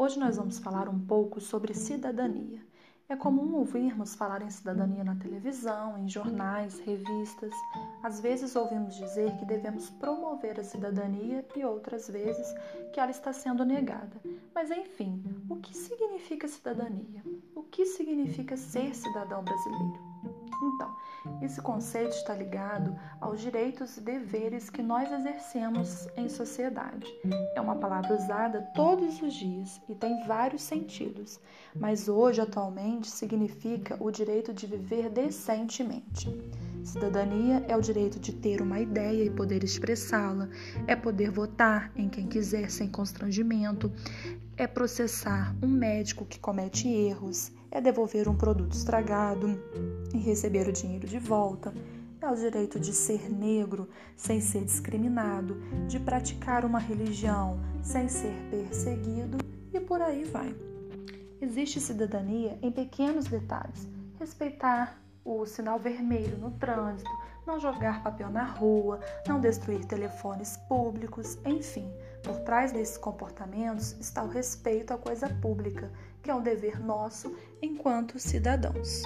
Hoje nós vamos falar um pouco sobre cidadania. É comum ouvirmos falar em cidadania na televisão, em jornais, revistas. Às vezes ouvimos dizer que devemos promover a cidadania e outras vezes que ela está sendo negada. Mas enfim, o que significa cidadania? O que significa ser cidadão brasileiro? Então, esse conceito está ligado aos direitos e deveres que nós exercemos em sociedade. É uma palavra usada todos os dias e tem vários sentidos, mas hoje, atualmente, significa o direito de viver decentemente. Cidadania é o direito de ter uma ideia e poder expressá-la, é poder votar em quem quiser sem constrangimento, é processar um médico que comete erros, é devolver um produto estragado e receber o dinheiro de volta. É o direito de ser negro sem ser discriminado, de praticar uma religião sem ser perseguido e por aí vai. Existe cidadania em pequenos detalhes: respeitar o sinal vermelho no trânsito, não jogar papel na rua, não destruir telefones públicos, enfim. Por trás desses comportamentos está o respeito à coisa pública, que é um dever nosso enquanto cidadãos.